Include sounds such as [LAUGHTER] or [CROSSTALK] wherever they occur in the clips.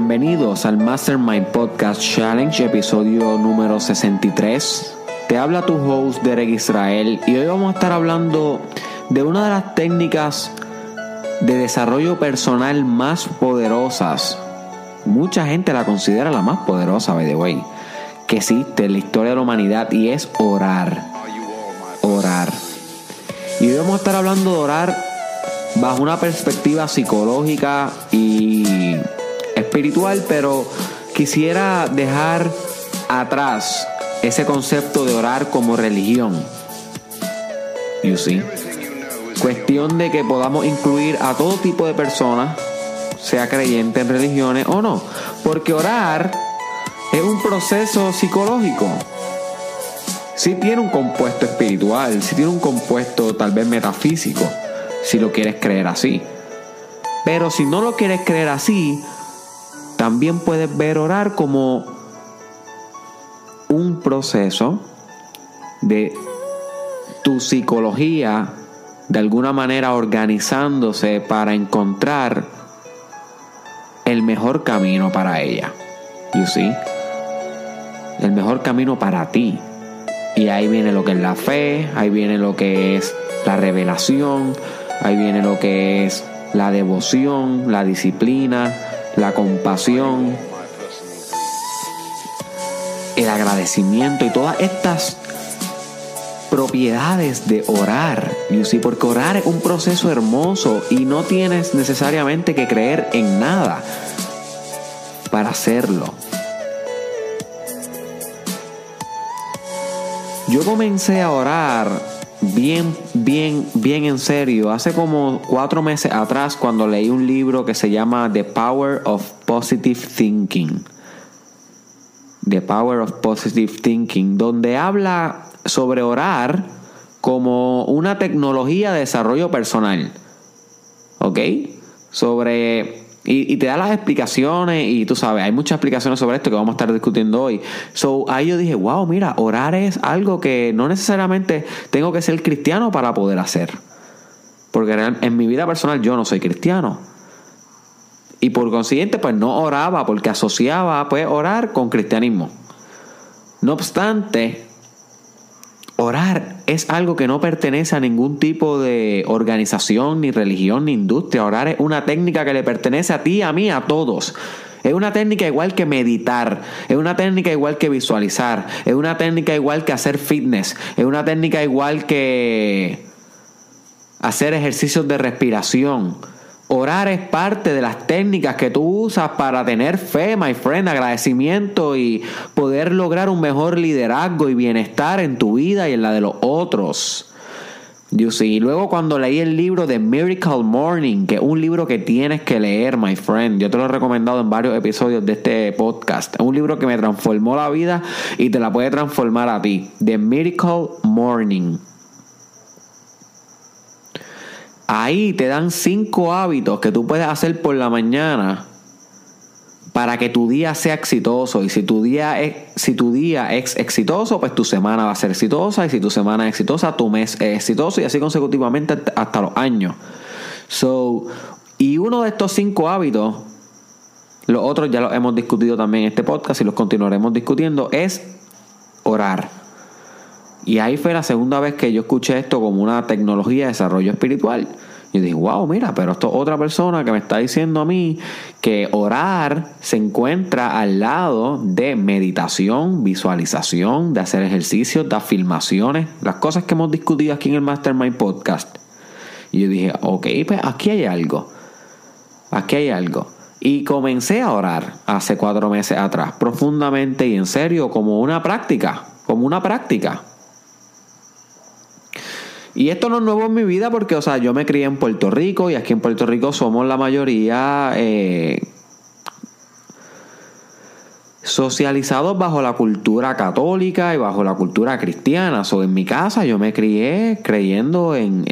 Bienvenidos al Mastermind Podcast Challenge, episodio número 63. Te habla tu host Derek Israel y hoy vamos a estar hablando de una de las técnicas de desarrollo personal más poderosas. Mucha gente la considera la más poderosa, by the way, que existe en la historia de la humanidad y es orar. Orar. Y hoy vamos a estar hablando de orar bajo una perspectiva psicológica y espiritual, pero quisiera dejar atrás ese concepto de orar como religión. You see? Cuestión de que podamos incluir a todo tipo de personas, sea creyente en religiones o no, porque orar es un proceso psicológico. Si tiene un compuesto espiritual, si tiene un compuesto tal vez metafísico, si lo quieres creer así. Pero si no lo quieres creer así, también puedes ver orar como un proceso de tu psicología de alguna manera organizándose para encontrar el mejor camino para ella. You see? El mejor camino para ti. Y ahí viene lo que es la fe, ahí viene lo que es la revelación, ahí viene lo que es la devoción, la disciplina, la compasión, el agradecimiento y todas estas propiedades de orar, porque orar es un proceso hermoso y no tienes necesariamente que creer en nada para hacerlo. Yo comencé a orar bien, bien, bien en serio. Hace como cuatro meses atrás cuando leí un libro que se llama The Power of Positive Thinking. The Power of Positive Thinking, donde habla sobre orar como una tecnología de desarrollo personal. ¿Ok? Sobre y, te da las explicaciones y tú sabes, hay muchas explicaciones sobre esto que vamos a estar discutiendo hoy. So, ahí yo dije, wow, mira, orar es algo que no necesariamente tengo que ser cristiano para poder hacer. Porque en mi vida personal yo no soy cristiano. Y por consiguiente, pues no oraba porque asociaba pues orar con cristianismo. No obstante, Orar es algo que no pertenece a ningún tipo de organización, ni religión, ni industria. Orar es una técnica que le pertenece a ti, a mí, a todos. Es una técnica igual que meditar, es una técnica igual que visualizar, es una técnica igual que hacer fitness, es una técnica igual que hacer ejercicios de respiración. Orar es parte de las técnicas que tú usas para tener fe, my friend, agradecimiento y poder lograr un mejor liderazgo y bienestar en tu vida y en la de los otros. Y luego cuando leí el libro de Miracle Morning, que es un libro que tienes que leer, my friend, yo te lo he recomendado en varios episodios de este podcast. Es un libro que me transformó la vida y te la puede transformar a ti. The Miracle Morning. Ahí te dan cinco hábitos que tú puedes hacer por la mañana para que tu día sea exitoso. Y si tu día es, si tu día es exitoso, pues tu semana va a ser exitosa. Y si tu semana es exitosa, tu mes es exitoso. Y así consecutivamente hasta los años. So, y uno de estos cinco hábitos, los otros ya los hemos discutido también en este podcast y los continuaremos discutiendo, es orar. Y ahí fue la segunda vez que yo escuché esto como una tecnología de desarrollo espiritual. Yo dije, wow, mira, pero esto es otra persona que me está diciendo a mí que orar se encuentra al lado de meditación, visualización, de hacer ejercicios, de afirmaciones, las cosas que hemos discutido aquí en el Mastermind Podcast. Y yo dije, ok, pues aquí hay algo. Aquí hay algo. Y comencé a orar hace cuatro meses atrás, profundamente y en serio, como una práctica, como una práctica. Y esto no es nuevo en mi vida porque, o sea, yo me crié en Puerto Rico y aquí en Puerto Rico somos la mayoría eh, socializados bajo la cultura católica y bajo la cultura cristiana. So, en mi casa yo me crié creyendo en,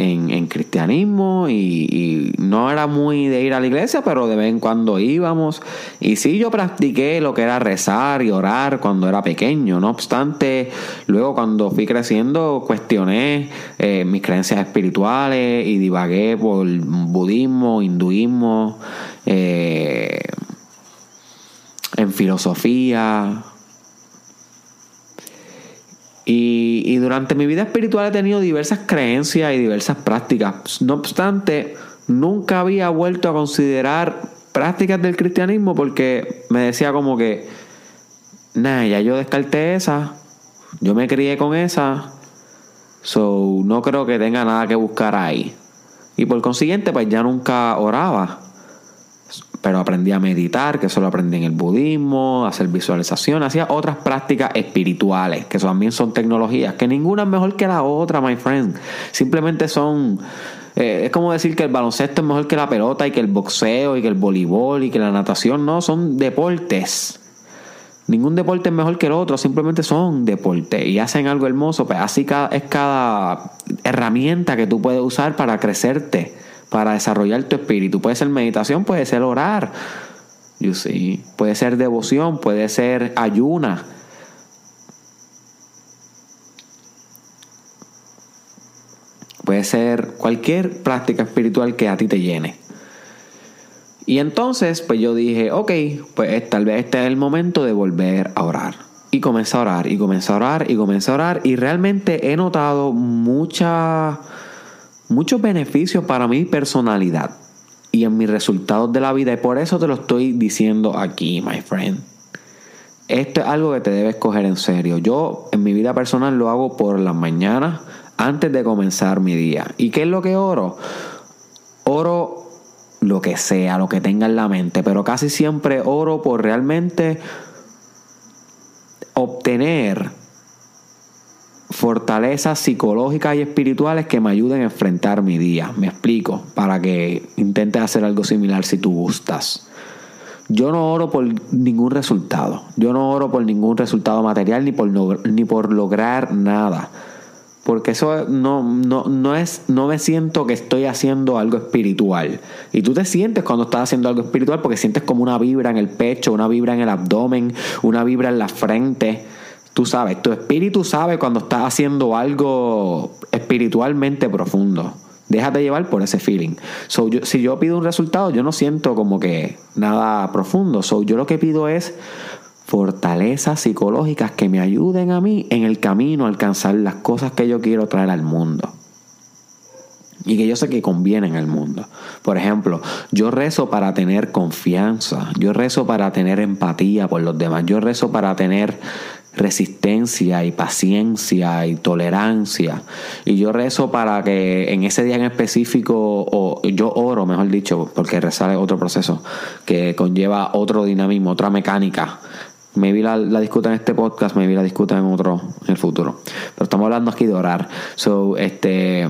cristianismo y, no era muy de ir a la iglesia, pero de vez en cuando íbamos. Y sí, yo practiqué lo que era rezar y orar cuando era pequeño. No obstante, luego cuando fui creciendo cuestioné eh, mis creencias espirituales y divagué por budismo, hinduismo. Eh, filosofía. Y, y durante mi vida espiritual he tenido diversas creencias y diversas prácticas. No obstante, nunca había vuelto a considerar prácticas del cristianismo porque me decía como que, nada, ya yo descarté esa, yo me crié con esa, so no creo que tenga nada que buscar ahí. Y por consiguiente, pues ya nunca oraba. Pero aprendí a meditar, que eso lo aprendí en el budismo, hacer visualización, hacía otras prácticas espirituales, que también son tecnologías, que ninguna es mejor que la otra, my friend. Simplemente son eh, es como decir que el baloncesto es mejor que la pelota y que el boxeo y que el voleibol y que la natación. No, son deportes. Ningún deporte es mejor que el otro, simplemente son deportes y hacen algo hermoso. Pues así es cada herramienta que tú puedes usar para crecerte, para desarrollar tu espíritu. Puede ser meditación, puede ser orar, you see. puede ser devoción, puede ser ayuna. Puede ser cualquier práctica espiritual que a ti te llene. Y entonces, pues yo dije, ok, pues tal vez este es el momento de volver a orar. Y comencé a orar, y comencé a orar, y comencé a orar. Y realmente he notado mucha, muchos beneficios para mi personalidad y en mis resultados de la vida. Y por eso te lo estoy diciendo aquí, my friend. Esto es algo que te debes coger en serio. Yo en mi vida personal lo hago por las mañanas antes de comenzar mi día. ¿Y qué es lo que oro? Oro lo que sea, lo que tenga en la mente, pero casi siempre oro por realmente obtener fortalezas psicológicas y espirituales que me ayuden a enfrentar mi día. Me explico, para que intentes hacer algo similar si tú gustas. Yo no oro por ningún resultado. Yo no oro por ningún resultado material ni por, ni por lograr nada porque eso no, no, no, es, no me siento que estoy haciendo algo espiritual. Y tú te sientes cuando estás haciendo algo espiritual porque sientes como una vibra en el pecho, una vibra en el abdomen, una vibra en la frente. Tú sabes, tu espíritu sabe cuando estás haciendo algo espiritualmente profundo. Déjate llevar por ese feeling. So, si yo pido un resultado, yo no siento como que nada profundo. So, yo lo que pido es fortalezas psicológicas que me ayuden a mí en el camino a alcanzar las cosas que yo quiero traer al mundo. Y que yo sé que convienen al mundo. Por ejemplo, yo rezo para tener confianza, yo rezo para tener empatía por los demás, yo rezo para tener resistencia y paciencia y tolerancia. Y yo rezo para que en ese día en específico, o yo oro, mejor dicho, porque rezar es otro proceso que conlleva otro dinamismo, otra mecánica Maybe la, la discutan en este podcast, maybe la discutan en otro, en el futuro. Pero estamos hablando aquí de orar. So, este.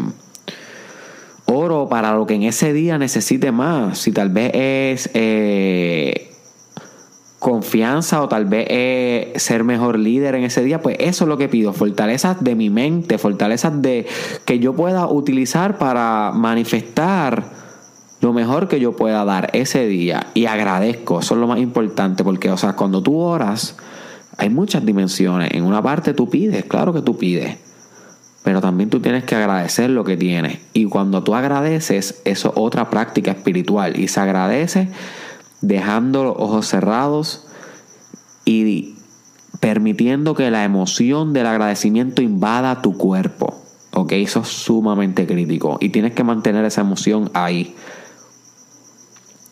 Oro para lo que en ese día necesite más. Si tal vez es eh, confianza o tal vez es ser mejor líder en ese día, pues eso es lo que pido. Fortalezas de mi mente, fortalezas de que yo pueda utilizar para manifestar lo mejor que yo pueda dar ese día y agradezco, eso es lo más importante, porque, o sea, cuando tú oras, hay muchas dimensiones. En una parte tú pides, claro que tú pides, pero también tú tienes que agradecer lo que tienes. Y cuando tú agradeces, eso es otra práctica espiritual y se agradece dejando los ojos cerrados y permitiendo que la emoción del agradecimiento invada tu cuerpo. ¿Ok? Eso es sumamente crítico y tienes que mantener esa emoción ahí.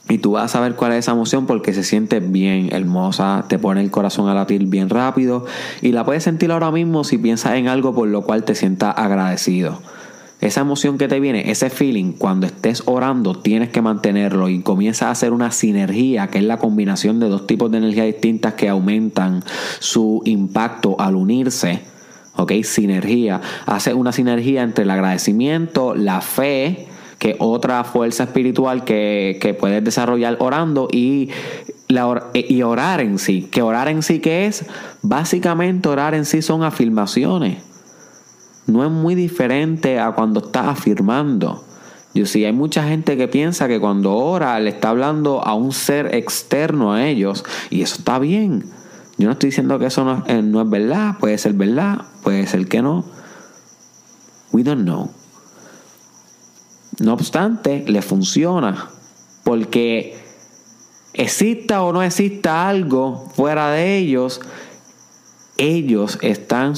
Y tú vas a saber cuál es esa emoción porque se siente bien hermosa, te pone el corazón a latir bien rápido y la puedes sentir ahora mismo si piensas en algo por lo cual te sientas agradecido. Esa emoción que te viene, ese feeling, cuando estés orando tienes que mantenerlo y comienza a hacer una sinergia, que es la combinación de dos tipos de energía distintas que aumentan su impacto al unirse. ¿Ok? Sinergia. Hace una sinergia entre el agradecimiento, la fe, que otra fuerza espiritual que, puedes desarrollar orando y, la, y orar en sí. Que orar en sí, ¿qué es? Básicamente orar en sí son afirmaciones. No es muy diferente a cuando estás afirmando. Yo sí, hay mucha gente que piensa que cuando ora le está hablando a un ser externo a ellos y eso está bien. Yo no estoy diciendo que eso no, eh, es verdad, puede ser verdad, puede ser que no. We don't know. No obstante, le funciona porque exista o no exista algo fuera de ellos, ellos están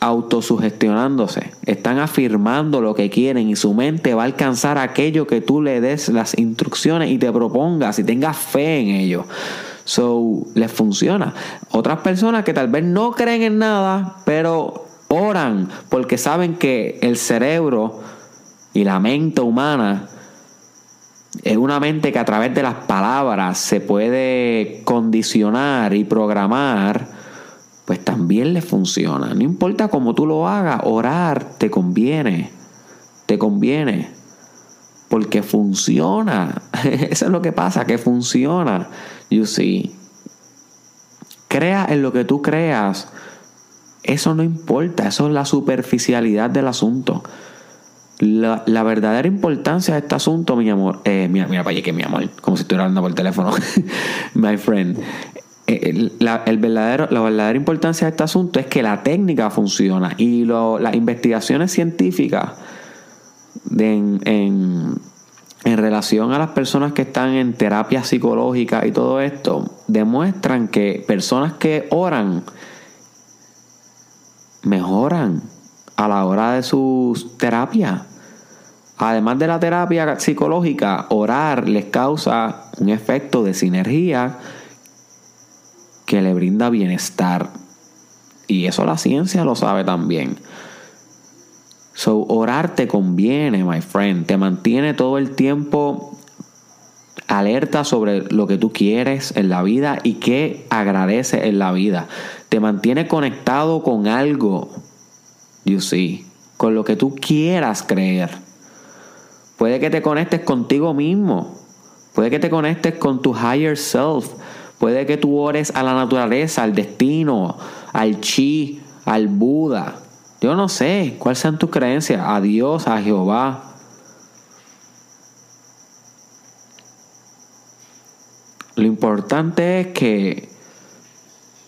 autosugestionándose, están afirmando lo que quieren y su mente va a alcanzar aquello que tú le des las instrucciones y te propongas y tengas fe en ello. So, les funciona. Otras personas que tal vez no creen en nada, pero oran porque saben que el cerebro y la mente humana es una mente que a través de las palabras se puede condicionar y programar, pues también le funciona. No importa cómo tú lo hagas, orar te conviene. Te conviene. Porque funciona. [LAUGHS] Eso es lo que pasa, que funciona. You see. Crea en lo que tú creas. Eso no importa. Eso es la superficialidad del asunto. La, verdadera importancia de este asunto, mi amor, eh, mira, mira para que mi amor, como si estuviera hablando por teléfono, [LAUGHS] my friend. Eh, la, el verdadero, la verdadera importancia de este asunto es que la técnica funciona y las investigaciones científicas en, en relación a las personas que están en terapia psicológica y todo esto, demuestran que personas que oran mejoran a la hora de sus terapias. Además de la terapia psicológica, orar les causa un efecto de sinergia que le brinda bienestar. Y eso la ciencia lo sabe también. So, orar te conviene, my friend. Te mantiene todo el tiempo alerta sobre lo que tú quieres en la vida y qué agradece en la vida. Te mantiene conectado con algo, you see, con lo que tú quieras creer. Puede que te conectes contigo mismo. Puede que te conectes con tu higher self. Puede que tú ores a la naturaleza, al destino, al chi, al Buda. Yo no sé cuáles sean tus creencias. A Dios, a Jehová. Lo importante es que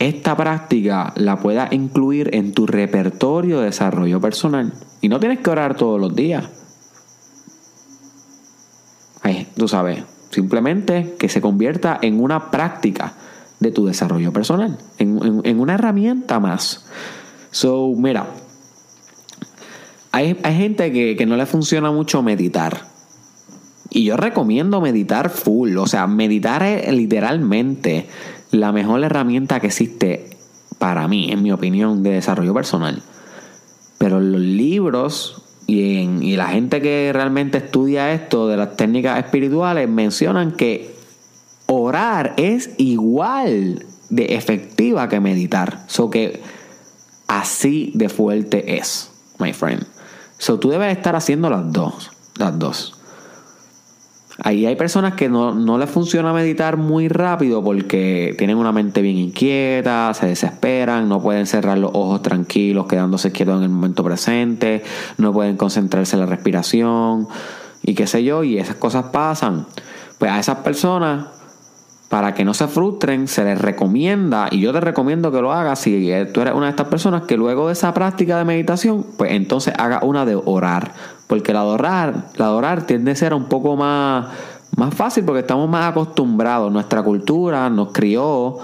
esta práctica la puedas incluir en tu repertorio de desarrollo personal. Y no tienes que orar todos los días tú sabes, simplemente que se convierta en una práctica de tu desarrollo personal, en, una herramienta más. So, mira, hay, gente que, que no le funciona mucho meditar. Y yo recomiendo meditar full. O sea, meditar es literalmente la mejor herramienta que existe para mí, en mi opinión, de desarrollo personal. Pero los libros y, la gente que realmente estudia esto de las técnicas espirituales mencionan que orar es igual de efectiva que meditar. So que así de fuerte es, my friend. So tú debes estar haciendo las dos. Las dos. Ahí hay personas que no, no les funciona meditar muy rápido porque tienen una mente bien inquieta, se desesperan, no pueden cerrar los ojos tranquilos, quedándose quietos en el momento presente, no pueden concentrarse en la respiración y qué sé yo, y esas cosas pasan. Pues a esas personas, para que no se frustren, se les recomienda, y yo te recomiendo que lo hagas si tú eres una de estas personas, que luego de esa práctica de meditación, pues entonces haga una de orar porque la adorar, la adorar tiende a ser un poco más, más fácil porque estamos más acostumbrados. Nuestra cultura nos crió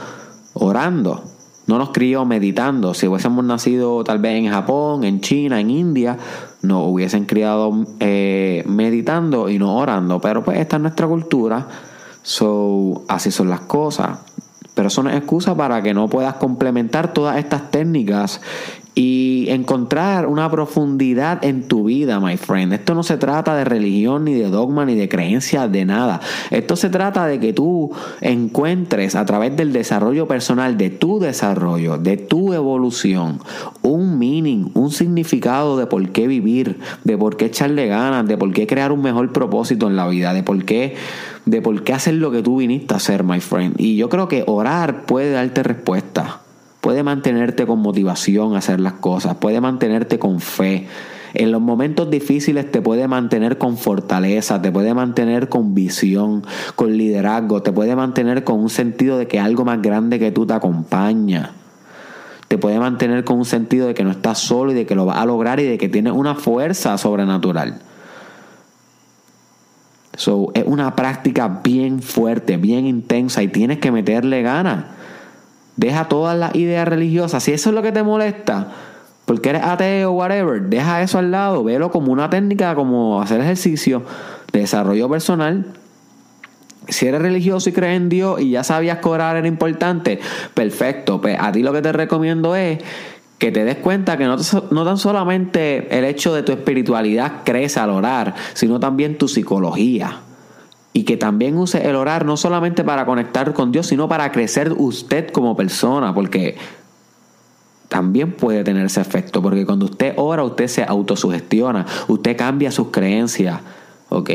orando, no nos crió meditando. Si hubiésemos nacido tal vez en Japón, en China, en India, nos hubiesen criado eh, meditando y no orando. Pero pues esta es nuestra cultura. So, así son las cosas. Pero eso no es excusa para que no puedas complementar todas estas técnicas y encontrar una profundidad en tu vida, my friend. Esto no se trata de religión, ni de dogma, ni de creencia, de nada. Esto se trata de que tú encuentres a través del desarrollo personal, de tu desarrollo, de tu evolución, un meaning, un significado de por qué vivir, de por qué echarle ganas, de por qué crear un mejor propósito en la vida, de por qué, de por qué hacer lo que tú viniste a hacer, my friend. Y yo creo que orar puede darte respuesta puede mantenerte con motivación a hacer las cosas, puede mantenerte con fe. En los momentos difíciles te puede mantener con fortaleza, te puede mantener con visión, con liderazgo, te puede mantener con un sentido de que algo más grande que tú te acompaña. Te puede mantener con un sentido de que no estás solo y de que lo vas a lograr y de que tienes una fuerza sobrenatural. So, es una práctica bien fuerte, bien intensa y tienes que meterle ganas. Deja todas las ideas religiosas. Si eso es lo que te molesta, porque eres ateo o whatever, deja eso al lado. Velo como una técnica, como hacer ejercicio de desarrollo personal. Si eres religioso y crees en Dios y ya sabías que orar era importante, perfecto. Pues a ti lo que te recomiendo es que te des cuenta que no, no tan solamente el hecho de tu espiritualidad crece al orar, sino también tu psicología. Y que también use el orar no solamente para conectar con Dios, sino para crecer usted como persona, porque también puede tener ese efecto, porque cuando usted ora, usted se autosugestiona, usted cambia sus creencias, ¿ok?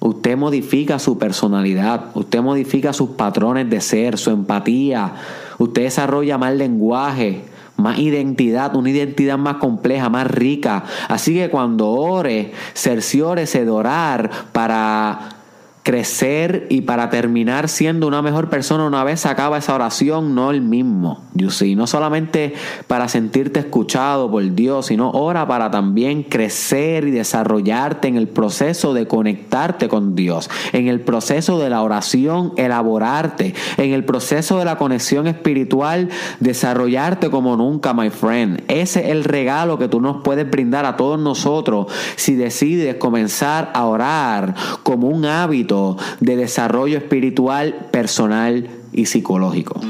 Usted modifica su personalidad, usted modifica sus patrones de ser, su empatía, usted desarrolla más lenguaje, más identidad, una identidad más compleja, más rica. Así que cuando ore, cerciórese de orar para crecer y para terminar siendo una mejor persona una vez acaba esa oración, no el mismo. You see, no solamente para sentirte escuchado por Dios, sino ora para también crecer y desarrollarte en el proceso de conectarte con Dios, en el proceso de la oración, elaborarte, en el proceso de la conexión espiritual, desarrollarte como nunca, my friend. Ese es el regalo que tú nos puedes brindar a todos nosotros si decides comenzar a orar como un hábito de desarrollo espiritual, personal y psicológico.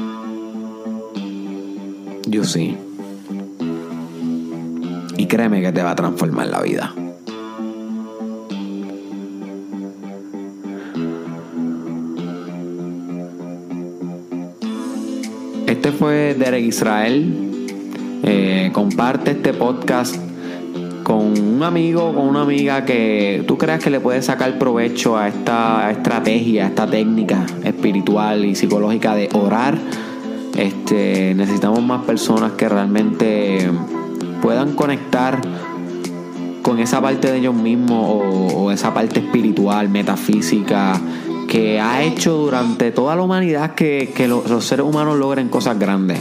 Yo sí. Y créeme que te va a transformar la vida. Este fue Derek Israel. Eh, comparte este podcast con un amigo, con una amiga que tú creas que le puede sacar provecho a esta estrategia, a esta técnica espiritual y psicológica de orar. Este, necesitamos más personas que realmente puedan conectar con esa parte de ellos mismos o, esa parte espiritual, metafísica, que ha hecho durante toda la humanidad que, los seres humanos logren cosas grandes.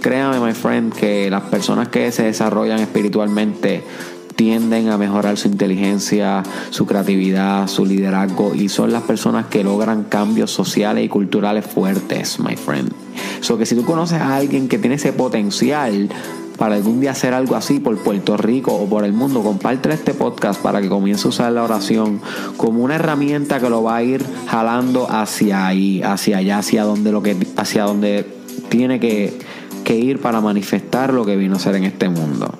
Créame, my friend, que las personas que se desarrollan espiritualmente tienden a mejorar su inteligencia, su creatividad, su liderazgo y son las personas que logran cambios sociales y culturales fuertes, my friend. So que si tú conoces a alguien que tiene ese potencial para algún día hacer algo así por Puerto Rico o por el mundo, comparte este podcast para que comience a usar la oración como una herramienta que lo va a ir jalando hacia ahí, hacia allá, hacia donde lo que hacia donde tiene que que ir para manifestar lo que vino a ser en este mundo.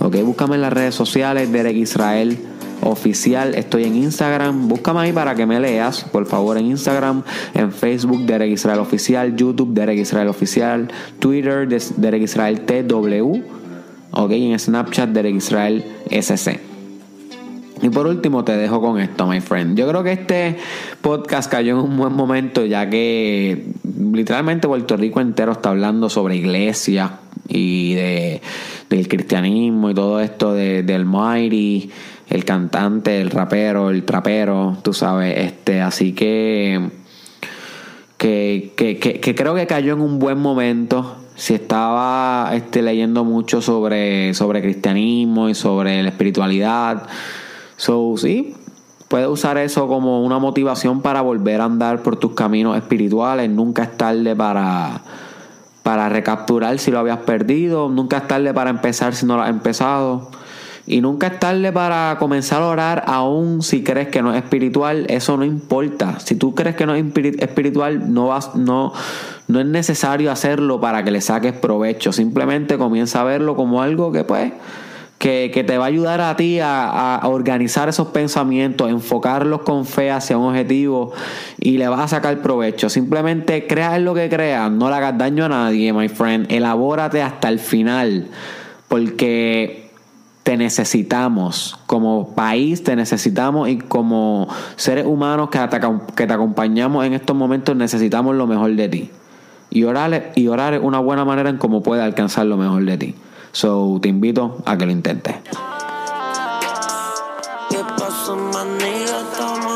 Ok, búscame en las redes sociales, Derek Israel oficial. Estoy en Instagram. Búscame ahí para que me leas, por favor, en Instagram, en Facebook, Derek Israel Oficial, YouTube, Derek Israel Oficial, Twitter, Derek Israel TW. Ok, en Snapchat, Derek Israel SC. Y por último te dejo con esto, my friend. Yo creo que este podcast cayó en un buen momento ya que literalmente Puerto Rico entero está hablando sobre iglesias y de, del cristianismo y todo esto de, del Mighty, el cantante, el rapero, el trapero, tú sabes, este, así que, que, que, que, creo que cayó en un buen momento. Si estaba este, leyendo mucho sobre, sobre cristianismo y sobre la espiritualidad So, sí, puedes usar eso como una motivación para volver a andar por tus caminos espirituales. Nunca es tarde para, para recapturar si lo habías perdido. Nunca es tarde para empezar si no lo has empezado. Y nunca es tarde para comenzar a orar aún si crees que no es espiritual. Eso no importa. Si tú crees que no es espiritual, no, vas, no, no es necesario hacerlo para que le saques provecho. Simplemente comienza a verlo como algo que pues que, te va a ayudar a ti a, organizar esos pensamientos, enfocarlos con fe hacia un objetivo y le vas a sacar provecho. Simplemente crea en lo que creas, no le hagas daño a nadie, my friend. Elabórate hasta el final, porque te necesitamos como país, te necesitamos y como seres humanos que te, que te acompañamos en estos momentos necesitamos lo mejor de ti. Y orar, y orar es una buena manera en cómo puedes alcanzar lo mejor de ti. So, te invito a que lo intentes. ¿Qué pasó, maniga? Estamos